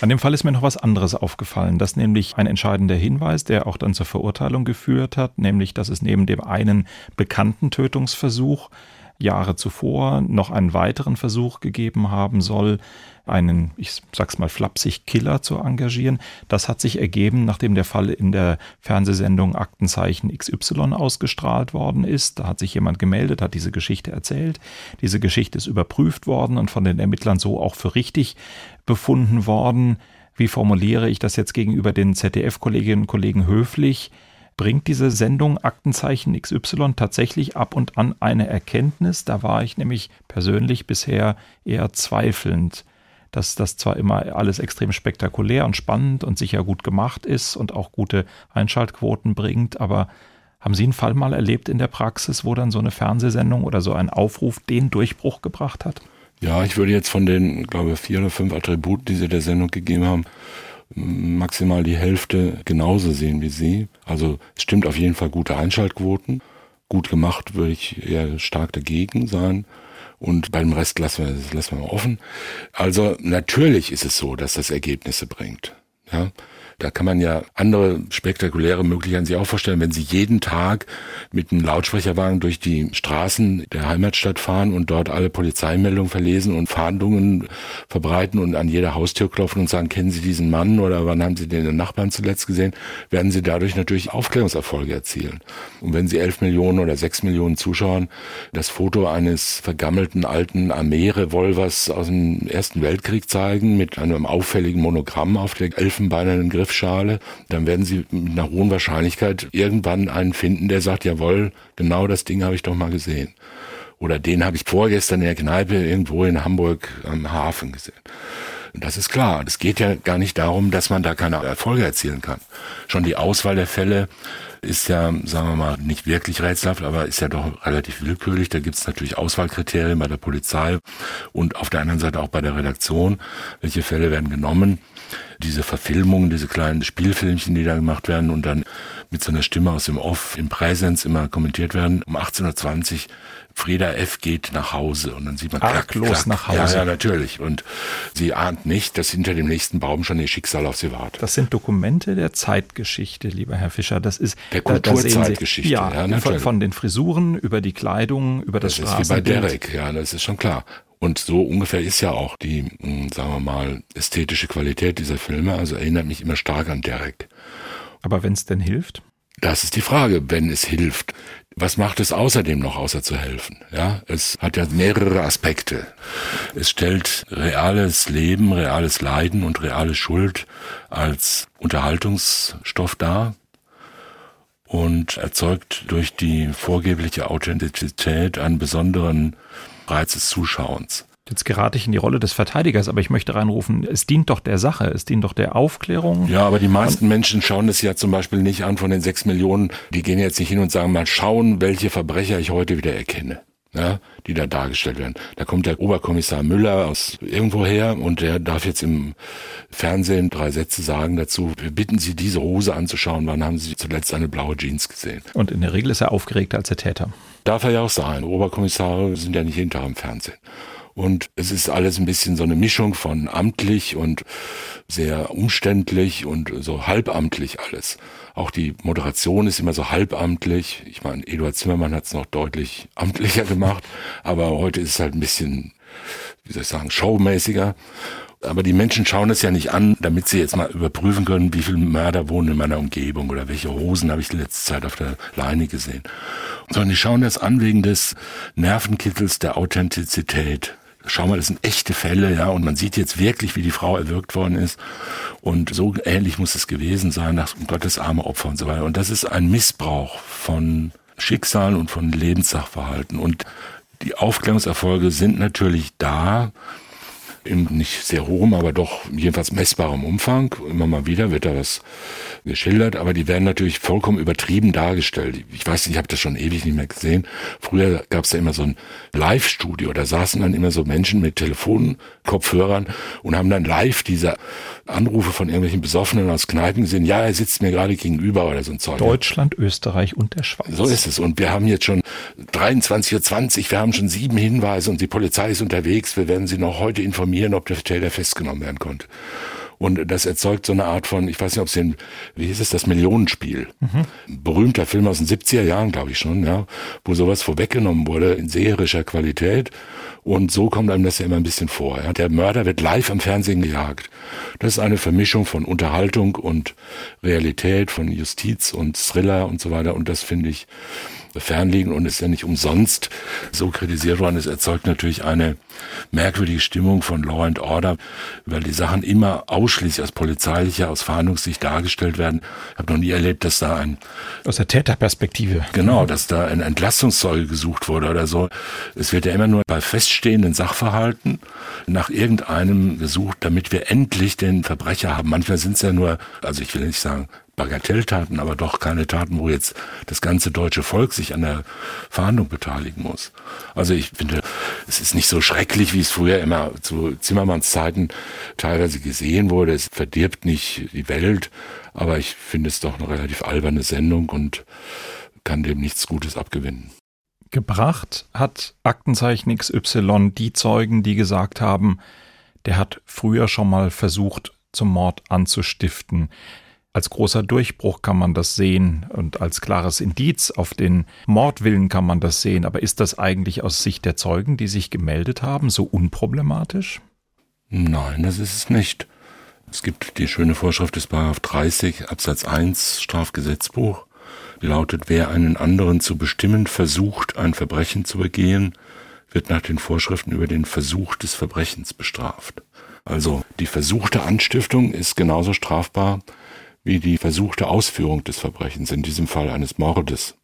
An dem Fall ist mir noch was anderes aufgefallen, dass nämlich ein entscheidender Hinweis, der auch dann zur Verurteilung geführt hat, nämlich dass es neben dem einen bekannten Tötungsversuch Jahre zuvor noch einen weiteren Versuch gegeben haben soll, einen, ich sag's mal flapsig, Killer zu engagieren. Das hat sich ergeben, nachdem der Fall in der Fernsehsendung Aktenzeichen XY ausgestrahlt worden ist. Da hat sich jemand gemeldet, hat diese Geschichte erzählt. Diese Geschichte ist überprüft worden und von den Ermittlern so auch für richtig befunden worden. Wie formuliere ich das jetzt gegenüber den ZDF-Kolleginnen und Kollegen höflich? Bringt diese Sendung Aktenzeichen XY tatsächlich ab und an eine Erkenntnis. Da war ich nämlich persönlich bisher eher zweifelnd, dass das zwar immer alles extrem spektakulär und spannend und sicher gut gemacht ist und auch gute Einschaltquoten bringt, aber haben Sie einen Fall mal erlebt in der Praxis, wo dann so eine Fernsehsendung oder so ein Aufruf den Durchbruch gebracht hat? Ja, ich würde jetzt von den, glaube ich, vier oder fünf Attributen, die Sie der Sendung gegeben haben, maximal die Hälfte genauso sehen wie Sie. Also es stimmt auf jeden Fall gute Einschaltquoten. Gut gemacht würde ich eher stark dagegen sein. Und beim Rest lassen wir, das lassen wir mal offen. Also natürlich ist es so, dass das Ergebnisse bringt. Ja, da kann man ja andere spektakuläre Möglichkeiten sich auch vorstellen, wenn Sie jeden Tag mit einem Lautsprecherwagen durch die Straßen der Heimatstadt fahren und dort alle Polizeimeldungen verlesen und Fahndungen verbreiten und an jeder Haustür klopfen und sagen, kennen Sie diesen Mann oder wann haben Sie den Nachbarn zuletzt gesehen, werden Sie dadurch natürlich Aufklärungserfolge erzielen. Und wenn Sie elf Millionen oder sechs Millionen Zuschauern das Foto eines vergammelten alten Armee-Revolvers aus dem Ersten Weltkrieg zeigen mit einem auffälligen Monogramm auf der elfenbeinernen Griff Griffschale, dann werden Sie mit einer hohen Wahrscheinlichkeit irgendwann einen finden, der sagt, jawohl, genau das Ding habe ich doch mal gesehen. Oder den habe ich vorgestern in der Kneipe irgendwo in Hamburg am Hafen gesehen. Das ist klar. Es geht ja gar nicht darum, dass man da keine Erfolge erzielen kann. Schon die Auswahl der Fälle ist ja, sagen wir mal, nicht wirklich rätselhaft, aber ist ja doch relativ willkürlich. Da gibt es natürlich Auswahlkriterien bei der Polizei und auf der anderen Seite auch bei der Redaktion. Welche Fälle werden genommen? Diese Verfilmungen, diese kleinen Spielfilmchen, die da gemacht werden und dann mit so einer Stimme aus dem Off im Präsens immer kommentiert werden. Um 18.20 Uhr Frieda F. geht nach Hause und dann sieht man Arglos klack, klack. nach Hause. Ja, ja, natürlich. Und sie ahnt nicht, dass hinter dem nächsten Baum schon ihr Schicksal auf sie wartet. Das sind Dokumente der Zeitgeschichte, lieber Herr Fischer. Das ist der Kulturzeitgeschichte. Ja, ja von, von, den Frisuren über die Kleidung, über das, das ist wie bei Derek, ja, das ist schon klar. Und so ungefähr ist ja auch die, hm, sagen wir mal, ästhetische Qualität dieser Filme. Also erinnert mich immer stark an Derek. Aber wenn es denn hilft? Das ist die Frage, wenn es hilft. Was macht es außerdem noch, außer zu helfen? Ja, es hat ja mehrere Aspekte. Es stellt reales Leben, reales Leiden und reale Schuld als Unterhaltungsstoff dar und erzeugt durch die vorgebliche Authentizität einen besonderen Reiz des Zuschauens. Jetzt gerate ich in die Rolle des Verteidigers, aber ich möchte reinrufen, es dient doch der Sache, es dient doch der Aufklärung. Ja, aber die meisten Menschen schauen es ja zum Beispiel nicht an von den sechs Millionen. Die gehen jetzt nicht hin und sagen, mal schauen, welche Verbrecher ich heute wieder erkenne. Ja, die da dargestellt werden. Da kommt der Oberkommissar Müller aus irgendwoher und der darf jetzt im Fernsehen drei Sätze sagen dazu. Wir bitten Sie, diese Hose anzuschauen. Wann haben Sie zuletzt eine blaue Jeans gesehen? Und in der Regel ist er aufgeregter als der Täter. Darf er ja auch sein. Oberkommissare sind ja nicht jeden Tag im Fernsehen. Und es ist alles ein bisschen so eine Mischung von amtlich und sehr umständlich und so halbamtlich alles. Auch die Moderation ist immer so halbamtlich. Ich meine, Eduard Zimmermann hat es noch deutlich amtlicher gemacht, aber heute ist es halt ein bisschen, wie soll ich sagen, showmäßiger. Aber die Menschen schauen es ja nicht an, damit sie jetzt mal überprüfen können, wie viele Mörder wohnen in meiner Umgebung oder welche Hosen habe ich die letzte Zeit auf der Leine gesehen. Sondern die schauen das an wegen des Nervenkittels der Authentizität schau mal, das sind echte Fälle, ja, und man sieht jetzt wirklich, wie die Frau erwürgt worden ist. Und so ähnlich muss es gewesen sein, nach Gottes arme Opfer und so weiter. Und das ist ein Missbrauch von Schicksal und von Lebenssachverhalten. Und die Aufklärungserfolge sind natürlich da, in nicht sehr hohem, aber doch jedenfalls messbarem Umfang. Immer mal wieder wird da was geschildert, aber die werden natürlich vollkommen übertrieben dargestellt. Ich weiß nicht, ich habe das schon ewig nicht mehr gesehen. Früher gab es da immer so ein Live-Studio, da saßen dann immer so Menschen mit Telefonkopfhörern und haben dann live diese Anrufe von irgendwelchen Besoffenen aus Kneipen gesehen. Ja, er sitzt mir gerade gegenüber oder so ein Zeug. Deutschland, Österreich und der Schweiz. So ist es. Und wir haben jetzt schon 23.20 Uhr, wir haben schon sieben Hinweise und die Polizei ist unterwegs. Wir werden Sie noch heute informieren, ob der Täter festgenommen werden konnte. Und das erzeugt so eine Art von, ich weiß nicht, ob es den, wie hieß es, das Millionenspiel. Mhm. Berühmter Film aus den 70er Jahren, glaube ich schon, ja, wo sowas vorweggenommen wurde in seherischer Qualität. Und so kommt einem das ja immer ein bisschen vor. Ja. Der Mörder wird live am Fernsehen gejagt. Das ist eine Vermischung von Unterhaltung und Realität, von Justiz und Thriller und so weiter. Und das finde ich fernliegen und ist ja nicht umsonst so kritisiert worden. Es erzeugt natürlich eine merkwürdige Stimmung von Law and Order, weil die Sachen immer ausschließlich aus polizeilicher, aus Fahndungssicht dargestellt werden. Ich habe noch nie erlebt, dass da ein... Aus der Täterperspektive. Genau, dass da ein Entlastungszeuge gesucht wurde oder so. Es wird ja immer nur bei feststehenden Sachverhalten nach irgendeinem gesucht, damit wir endlich den Verbrecher haben. Manchmal sind es ja nur, also ich will nicht sagen Bagatelltaten, aber doch keine Taten, wo jetzt das ganze deutsche Volk sich an der Verhandlung beteiligen muss. Also ich finde, es ist nicht so schrecklich, wie es früher immer zu Zimmermanns Zeiten teilweise gesehen wurde. Es verdirbt nicht die Welt, aber ich finde es doch eine relativ alberne Sendung und kann dem nichts Gutes abgewinnen. Gebracht hat Aktenzeichen XY die Zeugen, die gesagt haben, der hat früher schon mal versucht, zum Mord anzustiften als großer Durchbruch kann man das sehen und als klares Indiz auf den Mordwillen kann man das sehen. Aber ist das eigentlich aus Sicht der Zeugen, die sich gemeldet haben, so unproblematisch? Nein, das ist es nicht. Es gibt die schöne Vorschrift des 30 Absatz 1 Strafgesetzbuch, lautet, wer einen anderen zu bestimmen versucht, ein Verbrechen zu begehen, wird nach den Vorschriften über den Versuch des Verbrechens bestraft. Also die versuchte Anstiftung ist genauso strafbar wie die versuchte Ausführung des Verbrechens, in diesem Fall eines Mordes.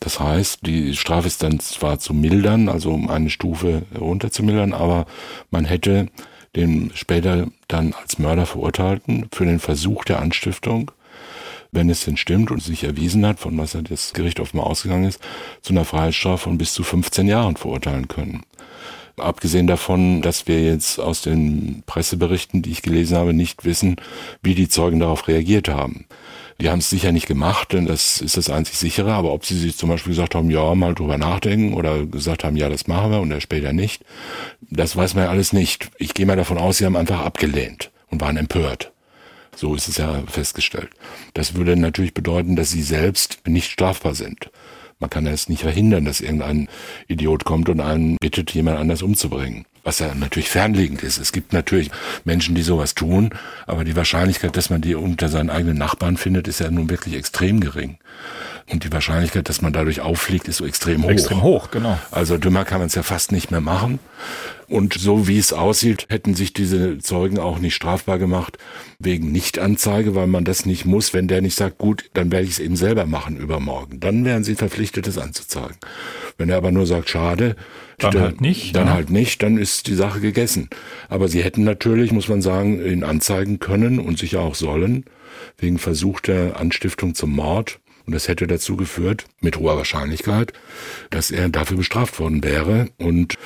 Das heißt, die Strafe ist dann zwar zu mildern, also um eine Stufe runterzumildern, aber man hätte den später dann als Mörder verurteilten für den Versuch der Anstiftung, wenn es denn stimmt und sich erwiesen hat, von was das Gericht offenbar ausgegangen ist, zu einer Freiheitsstrafe von bis zu 15 Jahren verurteilen können. Abgesehen davon, dass wir jetzt aus den Presseberichten, die ich gelesen habe, nicht wissen, wie die Zeugen darauf reagiert haben. Die haben es sicher nicht gemacht, denn das ist das einzig sichere. Aber ob sie sich zum Beispiel gesagt haben, ja, mal drüber nachdenken oder gesagt haben, ja, das machen wir und er später nicht, das weiß man ja alles nicht. Ich gehe mal davon aus, sie haben einfach abgelehnt und waren empört. So ist es ja festgestellt. Das würde natürlich bedeuten, dass sie selbst nicht strafbar sind. Man kann es nicht verhindern, dass irgendein Idiot kommt und einen bittet, jemand anders umzubringen. Was ja natürlich fernliegend ist. Es gibt natürlich Menschen, die sowas tun, aber die Wahrscheinlichkeit, dass man die unter seinen eigenen Nachbarn findet, ist ja nun wirklich extrem gering. Und die Wahrscheinlichkeit, dass man dadurch auffliegt, ist so extrem hoch. Extrem hoch, genau. Also dümmer kann man es ja fast nicht mehr machen. Und so wie es aussieht, hätten sich diese Zeugen auch nicht strafbar gemacht wegen Nichtanzeige, weil man das nicht muss. Wenn der nicht sagt, gut, dann werde ich es eben selber machen übermorgen. Dann wären sie verpflichtet, es anzuzeigen. Wenn er aber nur sagt, schade, dann, halt nicht. Dann ja. halt nicht, dann ist die Sache gegessen. Aber sie hätten natürlich, muss man sagen, ihn anzeigen können und sicher auch sollen, wegen versuchter Anstiftung zum Mord und das hätte dazu geführt, mit hoher Wahrscheinlichkeit, dass er dafür bestraft worden wäre und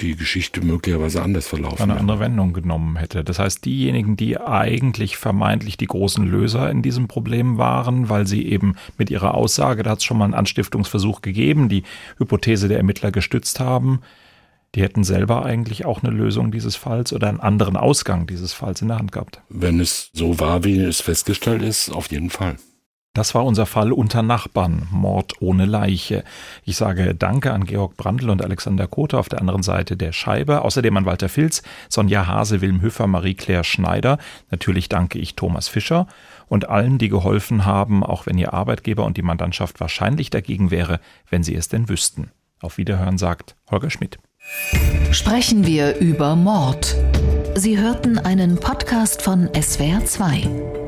die Geschichte möglicherweise anders verlaufen. Eine andere Wendung genommen hätte. Das heißt, diejenigen, die eigentlich vermeintlich die großen Löser in diesem Problem waren, weil sie eben mit ihrer Aussage, da hat es schon mal einen Anstiftungsversuch gegeben, die Hypothese der Ermittler gestützt haben, die hätten selber eigentlich auch eine Lösung dieses Falls oder einen anderen Ausgang dieses Falls in der Hand gehabt. Wenn es so war, wie es festgestellt ist, auf jeden Fall. Das war unser Fall unter Nachbarn, Mord ohne Leiche. Ich sage Danke an Georg Brandl und Alexander Kote auf der anderen Seite der Scheibe, außerdem an Walter Filz, Sonja Hase, Wilm Hüffer, Marie-Claire Schneider. Natürlich danke ich Thomas Fischer und allen, die geholfen haben, auch wenn ihr Arbeitgeber und die Mandantschaft wahrscheinlich dagegen wäre, wenn sie es denn wüssten. Auf Wiederhören sagt Holger Schmidt. Sprechen wir über Mord. Sie hörten einen Podcast von SWR2.